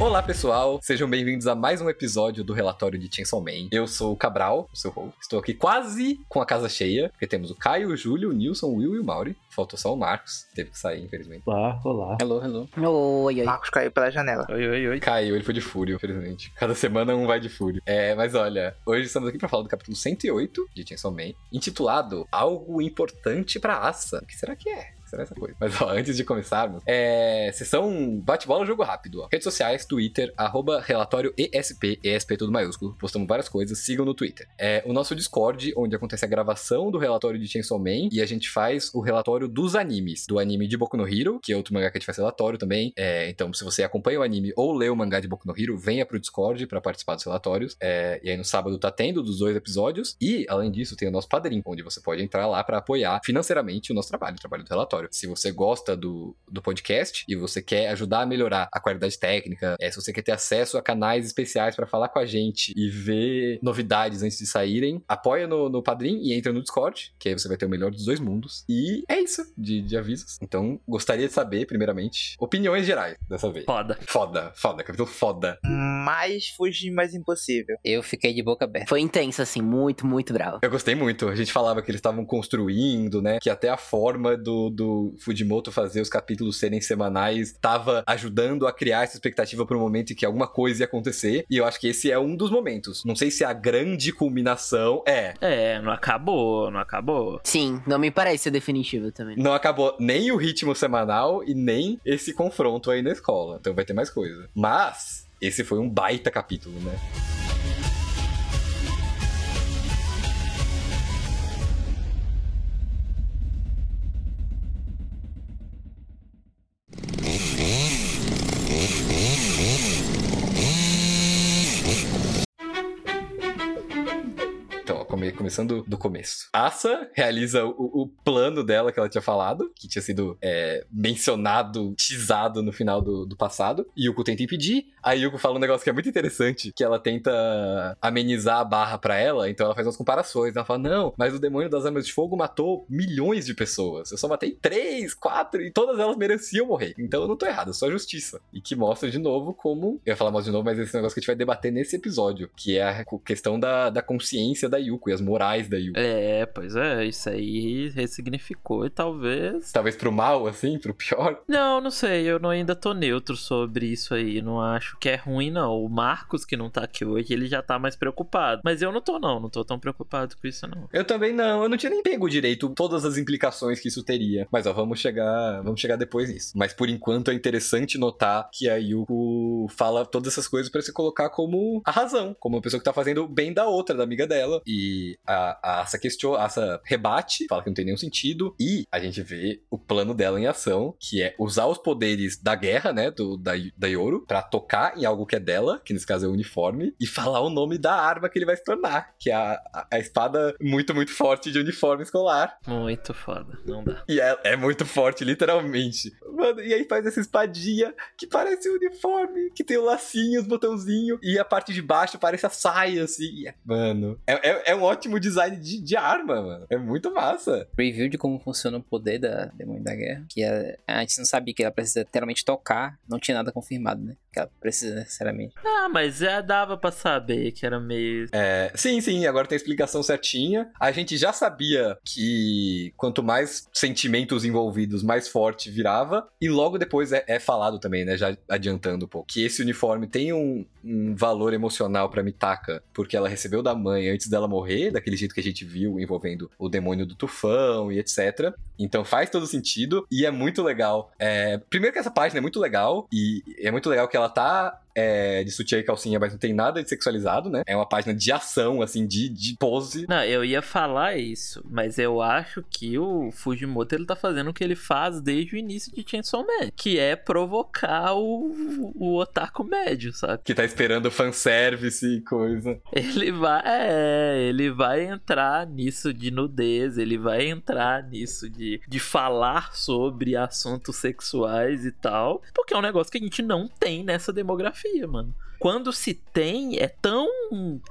Olá, pessoal. Sejam bem-vindos a mais um episódio do Relatório de Chainsaw Man. Eu sou o Cabral, o seu host. Estou aqui quase com a casa cheia, porque temos o Caio, o Júlio, o Nilson, o Will e o Mauri. Faltou só o Marcos, teve que sair, infelizmente. Olá, olá. Hello, hello. Oi, oi. Marcos caiu pela janela. Oi, oi, oi. Caiu, ele foi de fúrio, infelizmente. Cada semana um vai de fúrio. É, mas olha, hoje estamos aqui para falar do capítulo 108 de Chainsaw Man, intitulado Algo Importante pra Asa. O que será que é? Será essa coisa? Mas ó, antes de começarmos, é. Sessão bate-bola, jogo rápido, ó. Redes sociais, Twitter, arroba relatório ESP, ESP tudo maiúsculo. Postamos várias coisas, sigam no Twitter. É o nosso Discord, onde acontece a gravação do relatório de Chainsaw Man e a gente faz o relatório dos animes. Do anime de Boku no Hero, que é outro mangá que a gente faz relatório também. É, então, se você acompanha o anime ou lê o mangá de Boku no Hero, venha pro Discord para participar dos relatórios. É, e aí no sábado tá tendo dos dois episódios. E, além disso, tem o nosso padrinho, onde você pode entrar lá para apoiar financeiramente o nosso trabalho, o trabalho do relatório. Se você gosta do, do podcast e você quer ajudar a melhorar a qualidade técnica, é, se você quer ter acesso a canais especiais para falar com a gente e ver novidades antes de saírem, apoia no, no Padrim e entra no Discord, que aí você vai ter o melhor dos dois mundos. E é isso de, de avisos. Então, gostaria de saber, primeiramente, opiniões gerais dessa vez. Foda. Foda, foda, capítulo foda. Mais fugir mais impossível. Eu fiquei de boca aberta. Foi intenso, assim, muito, muito bravo. Eu gostei muito. A gente falava que eles estavam construindo, né? Que até a forma do, do Fujimoto fazer os capítulos serem semanais tava ajudando a criar essa expectativa para o momento em que alguma coisa ia acontecer. E eu acho que esse é um dos momentos. Não sei se a grande culminação é. É, não acabou, não acabou. Sim, não me parece ser definitivo também. Não acabou nem o ritmo semanal e nem esse confronto aí na escola. Então vai ter mais coisa. Mas esse foi um baita capítulo, né? Começando do começo. Asa realiza o, o plano dela que ela tinha falado, que tinha sido é, mencionado, teasado no final do, do passado. Yuko tenta impedir. A Yuko fala um negócio que é muito interessante, que ela tenta amenizar a barra pra ela, então ela faz umas comparações. Ela fala, não, mas o demônio das armas de fogo matou milhões de pessoas. Eu só matei três, quatro, e todas elas mereciam morrer. Então eu não tô errado, sou a justiça. E que mostra de novo como... Eu ia falar mais de novo, mas esse negócio que a gente vai debater nesse episódio, que é a questão da, da consciência da Yuko e as morais da Yuko. É, pois é, isso aí ressignificou e talvez. Talvez pro mal, assim, pro pior. Não, não sei, eu não, ainda tô neutro sobre isso aí. Não acho que é ruim, não. O Marcos, que não tá aqui hoje, ele já tá mais preocupado. Mas eu não tô, não. Não tô tão preocupado com isso, não. Eu também não, eu não tinha nem pego direito todas as implicações que isso teria. Mas ó, vamos chegar, vamos chegar depois nisso. Mas por enquanto é interessante notar que a Yuko fala todas essas coisas pra se colocar como a razão, como uma pessoa que tá fazendo o bem da outra, da amiga dela. E a, a Asa questiona, a Asa rebate, fala que não tem nenhum sentido. E a gente vê o plano dela em ação, que é usar os poderes da guerra, né, do, da, da Yoro, pra tocar em algo que é dela, que nesse caso é o uniforme, e falar o nome da arma que ele vai se tornar, que é a, a, a espada muito, muito forte de uniforme escolar. Muito foda. Não dá. E é, é muito forte, literalmente. Mano, e aí faz essa espadinha que parece um uniforme, que tem o lacinho, os botãozinhos, e a parte de baixo parece a saia, assim. É- Mano, é, é, é um ótimo design de, de arma, mano. É muito massa. Review de como funciona o poder da Demônio da Guerra. Que é, a gente não sabia que ela precisa literalmente tocar. Não tinha nada confirmado, né? Que ela precisa necessariamente. Ah, mas já dava pra saber que era meio. É, sim, sim, agora tem a explicação certinha. A gente já sabia que quanto mais sentimentos envolvidos, mais forte virava. E logo depois é, é falado também, né? Já adiantando um pouco, que esse uniforme tem um, um valor emocional pra Mitaka, porque ela recebeu da mãe antes dela morrer, daquele jeito que a gente viu envolvendo o demônio do tufão e etc. Então faz todo sentido e é muito legal. É, primeiro que essa página é muito legal e é muito legal que ela tá é, de sutiã e calcinha, mas não tem nada de sexualizado, né? É uma página de ação, assim, de, de pose. Não, eu ia falar isso, mas eu acho que o Fujimoto ele tá fazendo o que ele faz desde o início de Chainsaw Man, que é provocar o, o otaku médio, sabe? Que tá esperando fanservice e coisa. Ele vai, é, ele vai entrar nisso de nudez, ele vai entrar nisso de, de falar sobre assuntos sexuais e tal, porque é um negócio que a gente não tem nessa demografia. Confia, mano quando se tem, é tão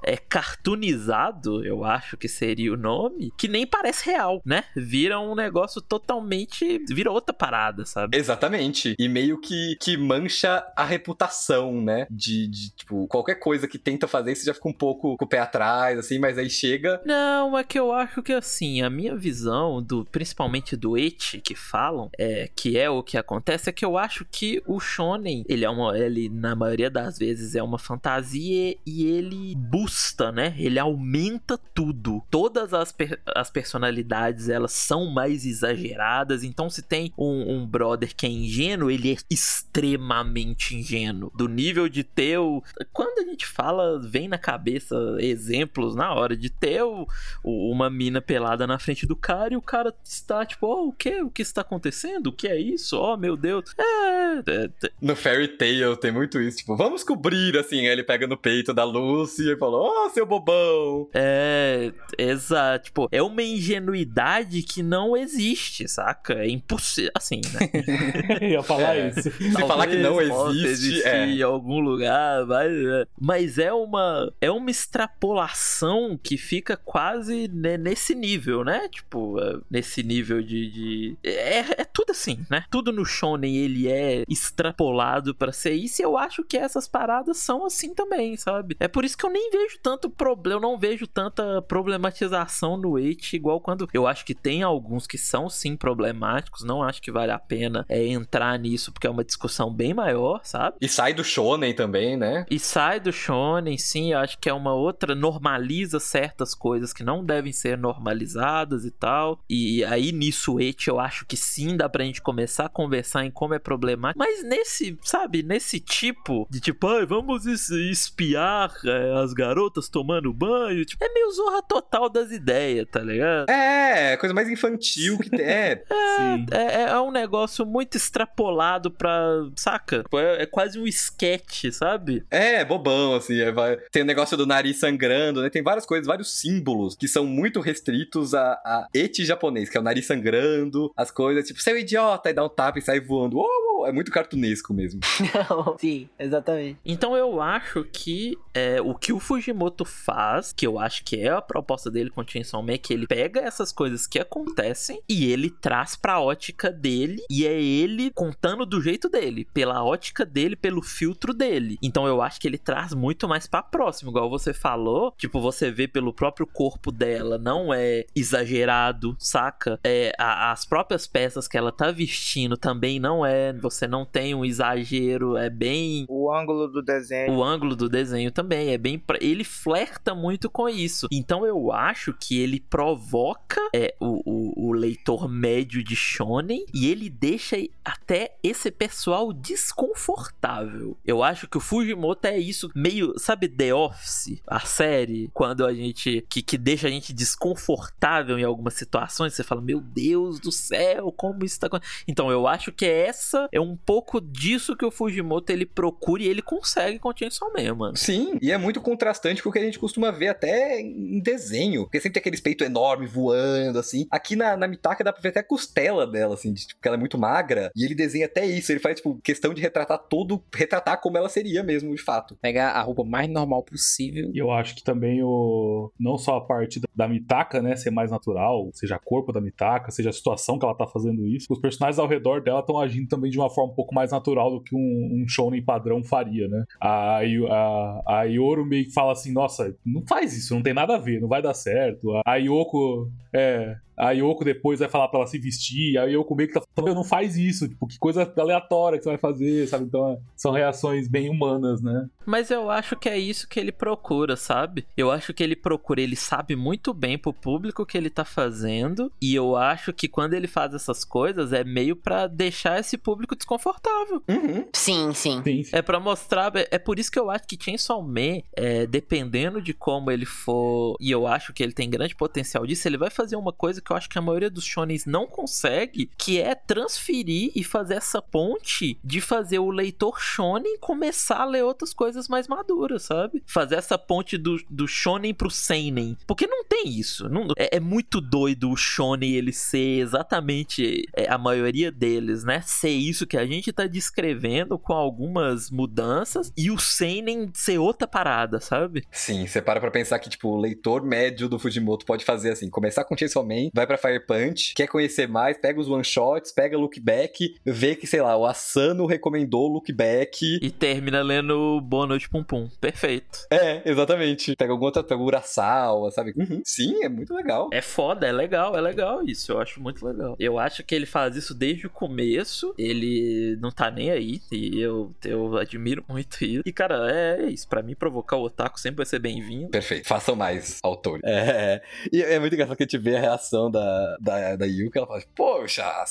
é, cartoonizado, eu acho que seria o nome, que nem parece real, né? Vira um negócio totalmente. vira outra parada, sabe? Exatamente. E meio que, que mancha a reputação, né? De, de, tipo, qualquer coisa que tenta fazer, você já fica um pouco com o pé atrás, assim, mas aí chega. Não, é que eu acho que assim, a minha visão do, principalmente do et que falam, é, que é o que acontece, é que eu acho que o Shonen, ele é uma. Ele, na maioria das vezes, é uma fantasia e ele busta, né? Ele aumenta tudo. Todas as, per as personalidades elas são mais exageradas. Então, se tem um, um, brother que é ingênuo, ele é extremamente ingênuo. Do nível de ter o. Quando a gente fala, vem na cabeça exemplos na hora de ter o, uma mina pelada na frente do cara e o cara está tipo, oh, o que? O que está acontecendo? O que é isso? Oh, meu Deus. É, é, é. No Fairy Tail tem muito isso. Tipo, vamos cobrir assim, ele pega no peito da Lucy e fala, oh, seu bobão. É, exato. Tipo, é uma ingenuidade que não existe, saca? É impossível, assim, né? ia falar é. isso. Se falar que não existe, é. em algum lugar, mas, é. mas é uma é uma extrapolação que fica quase nesse nível, né? Tipo, é, nesse nível de, de... É, é tudo assim, né? Tudo no shonen ele é extrapolado para ser isso e eu acho que essas paradas são assim também, sabe? É por isso que eu nem vejo tanto problema, eu não vejo tanta problematização no It, igual quando eu acho que tem alguns que são sim problemáticos, não acho que vale a pena é, entrar nisso, porque é uma discussão bem maior, sabe? E sai do shonen também, né? E sai do shonen, sim, eu acho que é uma outra, normaliza certas coisas que não devem ser normalizadas e tal, e aí nisso o It eu acho que sim, dá pra gente começar a conversar em como é problemático, mas nesse, sabe, nesse tipo de tipo, ai, vamos vamos espiar é, as garotas tomando banho. Tipo, é meio zorra total das ideias, tá ligado? É, coisa mais infantil que tem. É, é, é, é, um negócio muito extrapolado pra. Saca? Tipo, é, é quase um esquete, sabe? É, bobão, assim. É, vai... Tem o negócio do nariz sangrando, né? Tem várias coisas, vários símbolos que são muito restritos a, a eti japonês, que é o nariz sangrando, as coisas, tipo, seu idiota, e dá um tapa e sai voando. Oh, é muito cartunesco mesmo. Sim, exatamente. Então eu acho que é, o que o Fujimoto faz, que eu acho que é a proposta dele com o Chainsaw Man, é que ele pega essas coisas que acontecem e ele traz pra ótica dele e é ele contando do jeito dele, pela ótica dele, pelo filtro dele. Então eu acho que ele traz muito mais pra próximo, igual você falou, tipo, você vê pelo próprio corpo dela, não é exagerado, saca? É, a, as próprias peças que ela tá vestindo também não é, você não tem um exagero, é bem... O ângulo do desenho. O ângulo do desenho também é bem. Ele flerta muito com isso. Então eu acho que ele provoca é, o, o, o leitor médio de Shonen e ele deixa até esse pessoal desconfortável. Eu acho que o Fujimoto é isso, meio, sabe, The Office, a série, quando a gente. que, que deixa a gente desconfortável em algumas situações. Você fala, meu Deus do céu, como isso tá acontecendo. Então eu acho que essa é um pouco disso que o Fujimoto ele procura e ele consegue com Chainsaw Man, mano. Sim, e é muito contrastante com o que a gente costuma ver até em desenho. Porque sempre tem aquele peito enorme voando, assim. Aqui na, na Mitaka dá pra ver até a costela dela, assim, de, tipo, porque ela é muito magra. E ele desenha até isso. Ele faz, tipo, questão de retratar todo, retratar como ela seria mesmo, de fato. Pegar a roupa mais normal possível. E eu acho que também o. Não só a parte da Mitaka, né, ser mais natural, seja a corpo da Mitaka, seja a situação que ela tá fazendo isso. Os personagens ao redor dela estão agindo também de uma forma um pouco mais natural do que um, um shonen padrão faria, né? A, a, a meio que fala assim: nossa, não faz isso, não tem nada a ver, não vai dar certo. A Yoko, é, a Yoko depois vai falar pra ela se vestir, a Yoko meio que tá falando, não faz isso, tipo, que coisa aleatória que você vai fazer, sabe? Então, é, são reações bem humanas, né? Mas eu acho que é isso que ele procura, sabe? Eu acho que ele procura, ele sabe muito bem pro público que ele tá fazendo, e eu acho que quando ele faz essas coisas é meio para deixar esse público desconfortável. Uhum. Sim, sim, sim. É para mostrar, é, é por isso que eu acho que Chainsaw Man, é, dependendo de como ele for, e eu acho que ele tem grande potencial disso, ele vai fazer uma coisa que que eu acho que a maioria dos shonens não consegue, que é transferir e fazer essa ponte de fazer o leitor shonen começar a ler outras coisas mais maduras, sabe? Fazer essa ponte do, do shonen pro seinen. Porque não tem isso. Não, é, é muito doido o shonen ele ser exatamente é, a maioria deles, né? Ser isso que a gente tá descrevendo com algumas mudanças e o seinen ser outra parada, sabe? Sim, você para pra pensar que, tipo, o leitor médio do Fujimoto pode fazer assim, começar com Chainsaw Man, vai pra Fire Punch, quer conhecer mais, pega os one-shots, pega Look Back, vê que, sei lá, o Asano recomendou Look Back. E termina lendo Boa Noite Pum Pum. Perfeito. É, exatamente. Pega alguma outra, pega o Urasawa, sabe? Uhum. Sim, é muito legal. É foda, é legal, é legal isso. Eu acho muito legal. Eu acho que ele faz isso desde o começo. Ele não tá nem aí. E eu, eu admiro muito isso. E, cara, é, é isso. Pra mim, provocar o otaku sempre vai ser bem-vindo. Perfeito. Façam mais, autor. É, e é muito engraçado que a gente vê a reação da, da, da Yuka. Ela fala, poxa,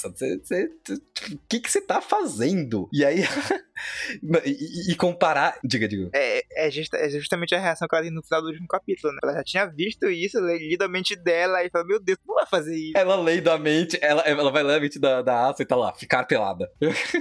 o que que você tá fazendo? E aí... e, e comparar... Diga, diga. É, é, justa- é justamente a reação que ela tem no final do último capítulo, né? Ela já tinha visto isso, lido a mente dela e fala, meu Deus, não vai fazer isso. Ela lendo a mente, ela, ela vai ler a mente da, da Asa e tá lá, ficar pelada.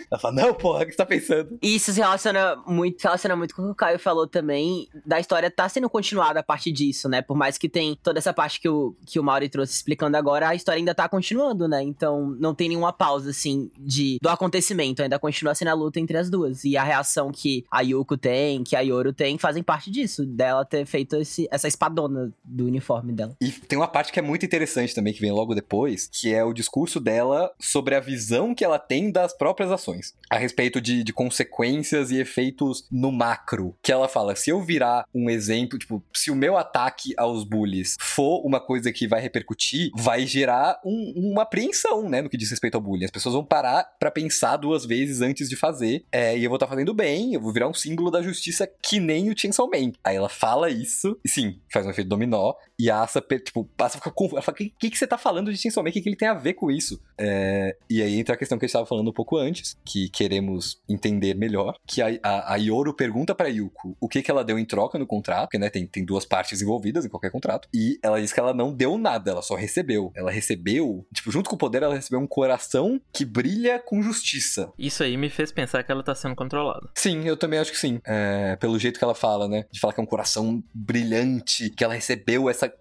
Ela fala, não, porra, o que você tá pensando? E Isso se relaciona muito, se relaciona muito com o que o Caio falou também, da história tá sendo continuada a partir disso, né? Por mais que tem toda essa parte que o, que o Mauri trouxe explicando agora, a história ainda tá continuando, né? Então não tem nenhuma pausa, assim, de, do acontecimento, ainda continua sendo a luta entre as duas. E a reação que a Yuko tem, que a Yoru tem, fazem parte disso, dela ter feito esse, essa espadona do uniforme dela. E tem uma parte que é muito interessante também, que vem logo depois, que é o discurso dela sobre a visão que ela tem das próprias ações. A respeito de, de consequências e efeitos no macro. Que ela fala, se eu virar um exemplo, tipo, se o meu ataque aos bullies for uma coisa que vai repercutir, vai gerar um- uma apreensão, né, no que diz respeito ao bullying. As pessoas vão parar pra pensar duas vezes antes de fazer, é, e eu vou estar fazendo bem, eu vou virar um símbolo da justiça que nem o Chainsaw Man. Aí ela fala isso, e sim, faz um efeito dominó, e a Asa, tipo, passa a ficar confusa. Ela fala, o que, que, que você tá falando de Chainsaw Man? O que, que ele tem a ver com isso? É, e aí entra a questão que a gente tava falando um pouco antes, que queremos entender melhor, que a, a, a Yoro pergunta pra Yuko o que, que ela deu em troca no contrato, porque, né, tem, tem duas partes envolvidas em qualquer contrato, e ela diz que ela não deu nada, ela só recebeu. Ela recebeu, tipo, junto com o poder, ela recebeu um coração que brilha com justiça. Isso aí me fez pensar que ela tá sendo controlada. Sim, eu também acho que sim. É, pelo jeito que ela fala, né? De falar que é um coração brilhante, que ela recebeu essa.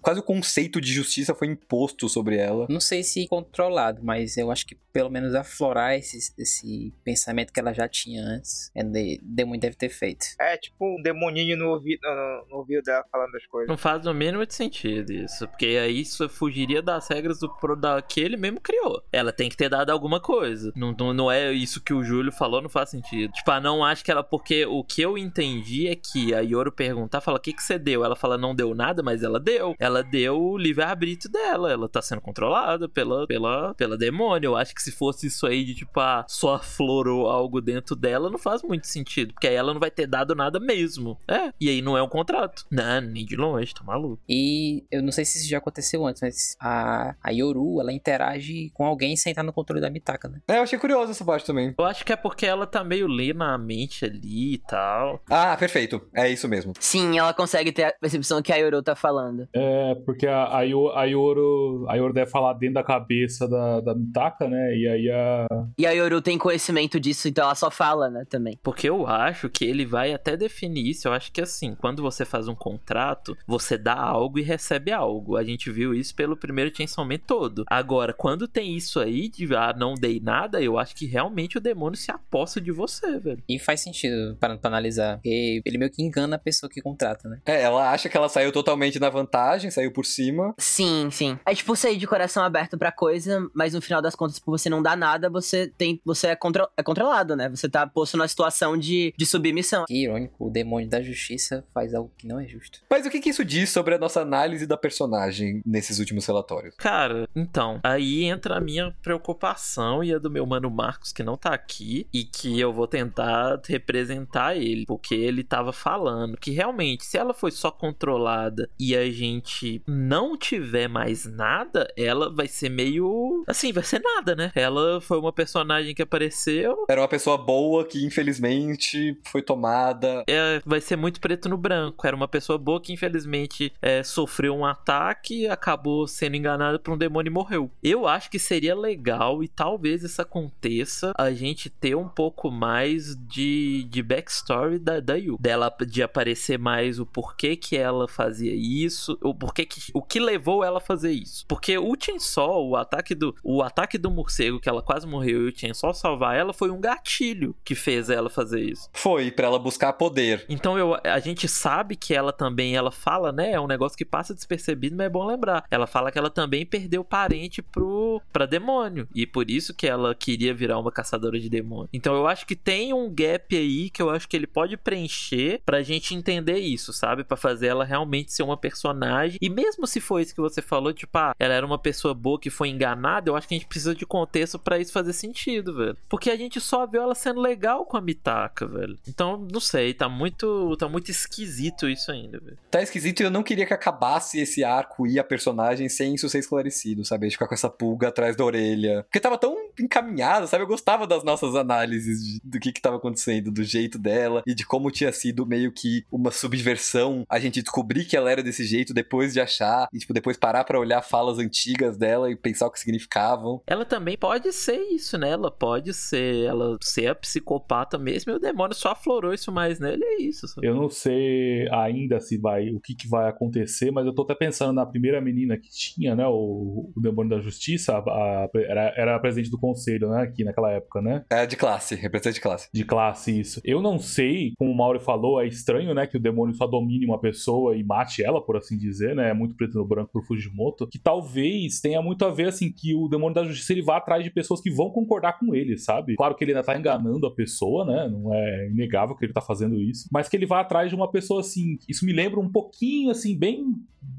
Quase o conceito de justiça foi imposto sobre ela. Não sei se controlado, mas eu acho que pelo menos aflorar esse, esse pensamento que ela já tinha antes, é de, Demônio deve ter feito. É tipo um demoninho no ouvido, no, no ouvido dela falando as coisas. Não faz o mínimo de sentido isso. Porque aí isso fugiria das regras do pro da que ele mesmo criou. Ela tem que ter dado alguma coisa. Não, não, não é isso que o Júlio falou, não faz sentido. Tipo, ah, não acho que ela. Porque o que eu entendi é que a Yoro perguntar, fala, o que, que você deu? Ela fala, não deu nada, mas ela deu. Ela deu o livre-arbítrio dela. Ela tá sendo controlada pela, pela, pela demônio. Eu acho que se fosse isso aí de tipo, ah, só aflorou algo dentro dela, não faz muito sentido. Porque aí ela não vai ter dado nada mesmo. É. E aí não é um contrato. Não, nem de longe, tá maluco. E eu não sei se isso já aconteceu antes, mas a, a Yoru, ela interage com alguém sem estar no controle da Mitaka, né? É, eu achei curioso essa parte também. Eu acho que é porque ela tá meio lê na mente ali e tal. Ah, perfeito. É isso mesmo. Sim, ela consegue ter a percepção que a Yoru tá falando. É, porque a, a, Yo- a Yoro, a Yoro deve falar dentro da cabeça da, da Mitaka, né? E aí a. E a Yoru tem conhecimento disso, então ela só fala, né, também. Porque eu acho que ele vai até definir isso. Eu acho que assim, quando você faz um contrato, você dá algo e recebe algo. A gente viu isso pelo primeiro Chainsaw Man todo. Agora, quando tem isso aí de ah, não dei nada, eu acho que realmente o demônio se aposta de você, velho. E faz sentido para pra analisar. Porque ele meio que engana a pessoa que contrata, né? É, ela acha que ela saiu totalmente na vantagem, saiu por cima. Sim, sim. É tipo sair de coração aberto pra coisa, mas no final das contas, por você não dar nada, você tem. Você é, contro- é controlado, né? Você tá posto numa situação de, de submissão. Que irônico, o demônio da justiça faz algo que não é justo. Mas o que, que isso diz sobre a nossa análise da personagem nesses últimos relatórios? Cara, então, aí entra a minha preocupação e a do meu mano Marcos, que não tá aqui, e que eu vou tentar representar ele, porque ele tava falando que realmente, se ela foi só controlada e a gente gente não tiver mais nada, ela vai ser meio. Assim, vai ser nada, né? Ela foi uma personagem que apareceu. Era uma pessoa boa que, infelizmente, foi tomada. É, vai ser muito preto no branco. Era uma pessoa boa que, infelizmente, é, sofreu um ataque, acabou sendo enganada por um demônio e morreu. Eu acho que seria legal, e talvez isso aconteça, a gente ter um pouco mais de, de backstory da, da Yu. Dela de aparecer mais o porquê que ela fazia isso, o porquê que. O que levou ela a fazer isso. Porque o Chainsaw, o ataque do. O ataque do morcego, que ela quase morreu, e o Chainsaw salvar ela, foi um gatilho que fez ela fazer isso. Foi, pra ela buscar poder. Então eu, a gente sabe que ela também, ela fala, né? É um negócio que passa despercebido, mas é bom lembrar. Ela fala que ela também perdeu parente pro, pra demônio. E por isso que ela queria virar uma caçadora de demônio. Então eu acho que tem um gap aí que eu acho que ele pode preencher pra gente entender isso, sabe? Pra fazer ela realmente ser uma personagem. E mesmo se for isso que você falou, tipo, ah, ela era uma pessoa boa que foi enganada, eu acho que a gente precisa de contexto para isso fazer sentido, velho. Porque a gente só viu ela sendo legal com a Mitaka, velho. Então, não sei, tá muito, tá muito esquisito isso ainda, velho. Tá esquisito e eu não queria que acabasse esse arco e a personagem sem isso ser esclarecido, sabe? Ficar com essa pulga atrás da orelha. Porque tava tão encaminhado, sabe? Eu gostava das nossas análises de, do que que tava acontecendo, do jeito dela e de como tinha sido meio que uma subversão. A gente descobrir que ela era desse jeito depois de achar e, tipo, depois parar pra olhar falas antigas dela e pensar o que significavam. Ela também pode ser isso, né? Ela pode ser, ela ser a psicopata mesmo e o demônio só aflorou isso mais nele, é isso. Sabe? Eu não sei ainda se vai, o que, que vai acontecer, mas eu tô até pensando na primeira menina que tinha, né? O, o demônio da justiça, a, a, era, era a presidente do conselho, né? Aqui naquela época, né? É de classe, representante de classe. De classe, isso. Eu não sei, como o Mauro falou, é estranho, né? Que o demônio só domine uma pessoa e mate ela, por assim dizer, né? É muito preto no branco pro Fujimoto. Que talvez tenha muito a ver, assim, que o demônio da justiça ele vá atrás de pessoas que vão concordar com ele, sabe? Claro que ele ainda tá enganando a pessoa, né? Não é inegável que ele tá fazendo isso. Mas que ele vá atrás de uma pessoa, assim. Isso me lembra um pouquinho, assim, bem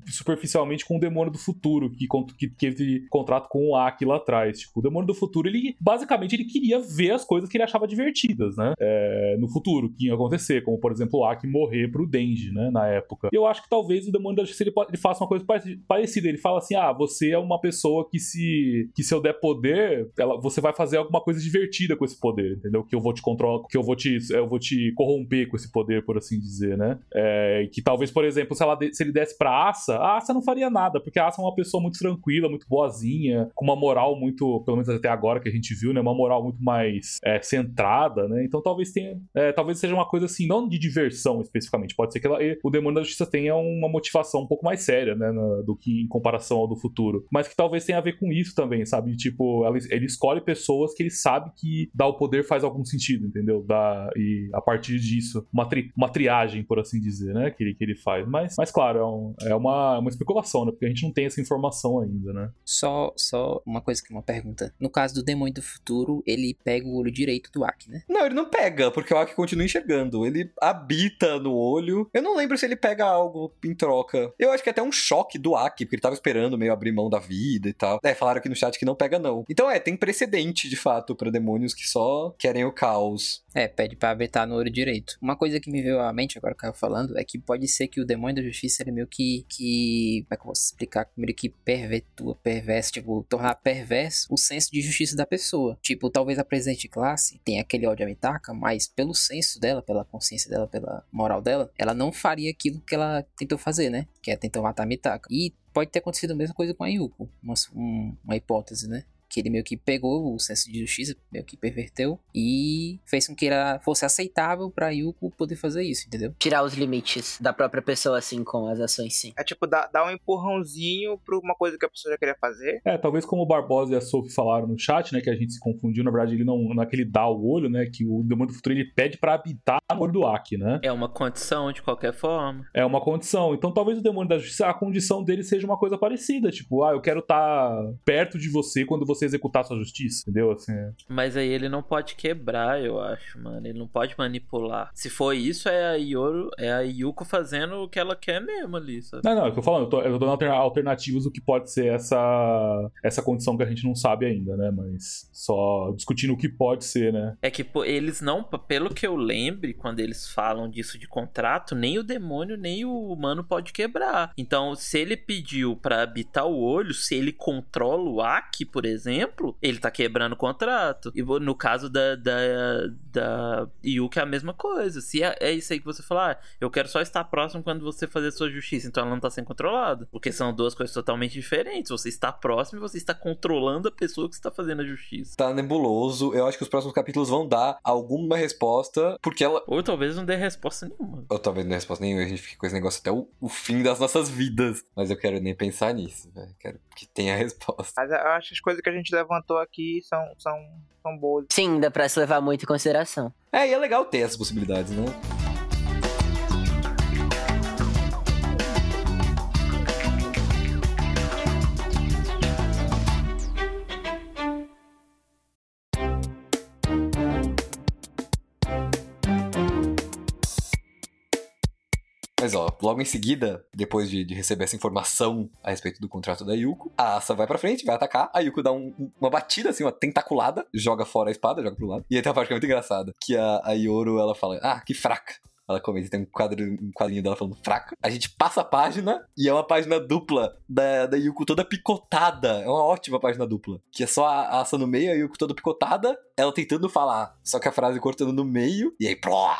superficialmente com o demônio do futuro, que, que, que teve contrato com o Aki lá atrás. Tipo, o demônio do futuro, ele basicamente ele queria ver as coisas que ele achava divertidas, né? É, no futuro, que ia acontecer, como por exemplo o Aki morrer pro Denji, né? Na época. E eu acho que talvez o demônio da justiça ele, ele faça uma coisa parecida. Ele fala assim: ah, você é uma pessoa que se, que se eu der poder, ela, você vai fazer alguma coisa divertida com esse poder, entendeu? Que eu vou te controlar, que eu vou te, eu vou te corromper com esse poder, por assim dizer, né? É, que talvez, por exemplo, se, ela, se ele desse pra Asa, a Asa não faria nada, porque a Asa é uma pessoa muito tranquila, muito boazinha, com uma moral muito, pelo menos até agora que a gente viu, né? Uma moral muito mais é, centrada, né? Então talvez tenha. É, talvez seja uma coisa assim, não de diversão especificamente. Pode ser que ela, o demônio da justiça tenha uma motivação um pouco mais séria, né? Na, do que em comparação ao do futuro. Mas que talvez tenha a ver com isso também, sabe? Tipo, ela, ele escolhe pessoas que ele sabe que dar o poder faz algum sentido, entendeu? Dá, e a partir disso, uma, tri, uma triagem, por assim dizer, né? Que ele, que ele faz. Mas, mas claro, é, um, é uma, uma especulação, né? Porque a gente não tem essa informação ainda, né? Só, só uma coisa que uma pergunta. No caso do demônio do futuro, ele pega o olho direito do Aki, né? Não, ele não pega, porque o Aki continua enxergando. Ele habita no olho. Eu não lembro se ele pega algo em troca. Eu acho que é até um choque do Aki, porque ele tava esperando meio abrir mão da vida e tal. É, falaram aqui no chat que não pega, não. Então é, tem precedente, de fato, para demônios que só querem o caos. É, pede pra habitar no olho direito. Uma coisa que me veio à mente agora que eu falando é que pode ser que o demônio da justiça ele meio que. que como é que eu posso explicar? Meio que pervertua, perverso, tipo, tornar perverso o senso de justiça da pessoa. Tipo, talvez a presidente de classe tenha aquele ódio à Mitaka, mas pelo senso dela, pela consciência dela, pela moral dela, ela não faria aquilo que ela tentou fazer, né? Que é tentar matar a Mitaka. E pode ter acontecido a mesma coisa com a Yuko. Uma, um, uma hipótese, né? Que ele meio que pegou o senso de justiça, meio que perverteu e fez com que era, fosse aceitável pra Yuko poder fazer isso, entendeu? Tirar os limites da própria pessoa, assim, com as ações, sim. É tipo, dar, um empurrãozinho pra uma coisa que a pessoa já queria fazer. É, talvez como o Barbosa e a Sophie falaram no chat, né, que a gente se confundiu, na verdade ele não, não é que ele dá o olho, né, que o Demônio do Futuro ele pede pra habitar no olho do Aki, né? É uma condição de qualquer forma. É uma condição. Então talvez o Demônio da Justiça, a condição dele seja uma coisa parecida, tipo, ah, eu quero estar tá perto de você quando você você executar sua justiça, entendeu? Assim, é. Mas aí ele não pode quebrar, eu acho, mano. Ele não pode manipular. Se for isso, é a Yoro, é a Yuko fazendo o que ela quer mesmo ali, sabe? Não, não, é o que eu tô falando, eu tô, eu tô dando alter- alternativas do que pode ser essa, essa condição que a gente não sabe ainda, né? Mas só discutindo o que pode ser, né? É que pô, eles não, pelo que eu lembre, quando eles falam disso de contrato, nem o demônio nem o humano pode quebrar. Então, se ele pediu pra habitar o olho, se ele controla o Aki, por exemplo, ele tá quebrando o contrato. E no caso da, da, da Yuki é a mesma coisa. Se é, é isso aí que você falar, ah, eu quero só estar próximo quando você fazer sua justiça, então ela não tá sendo controlada. Porque são duas coisas totalmente diferentes. Você está próximo e você está controlando a pessoa que está fazendo a justiça. Tá nebuloso. Eu acho que os próximos capítulos vão dar alguma resposta, porque ela. Ou talvez não dê resposta nenhuma. Ou talvez não dê resposta nenhuma, a gente fique com esse negócio até o, o fim das nossas vidas. Mas eu quero nem pensar nisso, velho. Quero que tenha resposta. Mas eu acho que as coisas que a gente levantou aqui são, são, são boas. Sim, dá pra se levar muito em consideração. É, e é legal ter essas possibilidades, né? Mas ó, logo em seguida, depois de, de receber essa informação a respeito do contrato da Yuko, a Asa vai pra frente, vai atacar, a Yuko dá um- um- uma batida, assim, uma tentaculada, joga fora a espada, joga pro lado. E aí tem uma parte que é muito engraçada, que a, a Yoro, ela fala, ah, que fraca. Ela comenta, tem um, quadro, um quadrinho dela falando fraca. A gente passa a página e é uma página dupla da, da Yuko toda picotada. É uma ótima página dupla. Que é só a a Asa no meio, a Yuko toda picotada, ela tentando falar. Só que a frase cortando no meio, e aí, plá,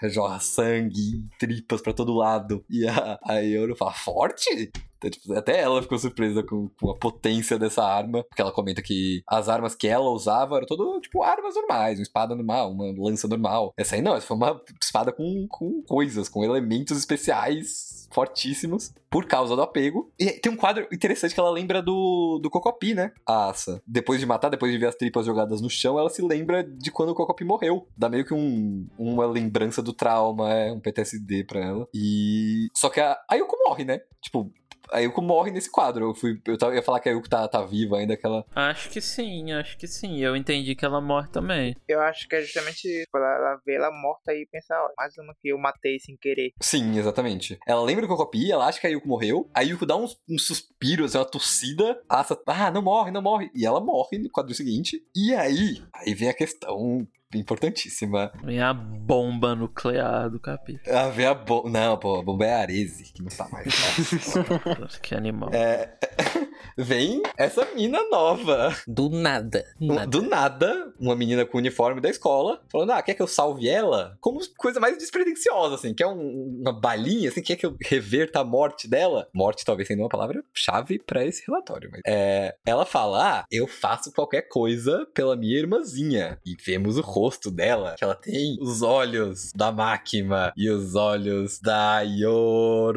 jorra sangue, tripas pra todo lado. E a, a Yoro fala, forte? Então, tipo, até ela ficou surpresa com, com a potência dessa arma, porque ela comenta que as armas que ela usava eram tudo, tipo, armas normais, uma espada normal, uma lança normal. Essa aí não, essa foi uma espada com, com coisas, com elementos especiais fortíssimos, por causa do apego. E tem um quadro interessante que ela lembra do, do Cocopi, né? A Asa. Depois de matar, depois de ver as tripas jogadas no chão, ela se lembra de quando o Cocopi morreu. Dá meio que um, uma lembrança do trauma, é um PTSD pra ela. E. Só que a, a morre, né? Tipo, a Yuko morre nesse quadro. Eu, fui, eu tava- ia falar que a Yuko tá, tá viva ainda, que ela. Acho que sim, acho que sim. Eu entendi que ela morre também. Eu acho que é justamente isso. Ela, ela vê ela morta e pensa, ó, mais uma que eu matei sem querer. Sim, exatamente. Ela lembra do Cocopi, ela acha que a Yuko morreu. A Yuko dá uns, uns suspiros, uma tossida. A Asa, ah, não morre, não morre. E ela morre no quadro seguinte. E aí, aí vem a questão importantíssima. Vem a bomba nuclear do capítulo. Ah, vem a bomba. Não, pô, a bomba é a Arese, que não tá mais. Que animal. é... vem essa mina nova. Do nada. nada. Do nada, uma menina com o uniforme da escola, falando: Ah, quer que eu salve ela? Como coisa mais despretensiosa, assim. Quer um- uma balinha, assim? Quer que eu reverta a morte dela? Morte talvez sendo uma palavra-chave pra esse relatório. Mas, é, ela fala: Ah, eu faço qualquer coisa pela minha irmãzinha. E vemos o rosto dela, que ela tem os olhos da máquina e os olhos da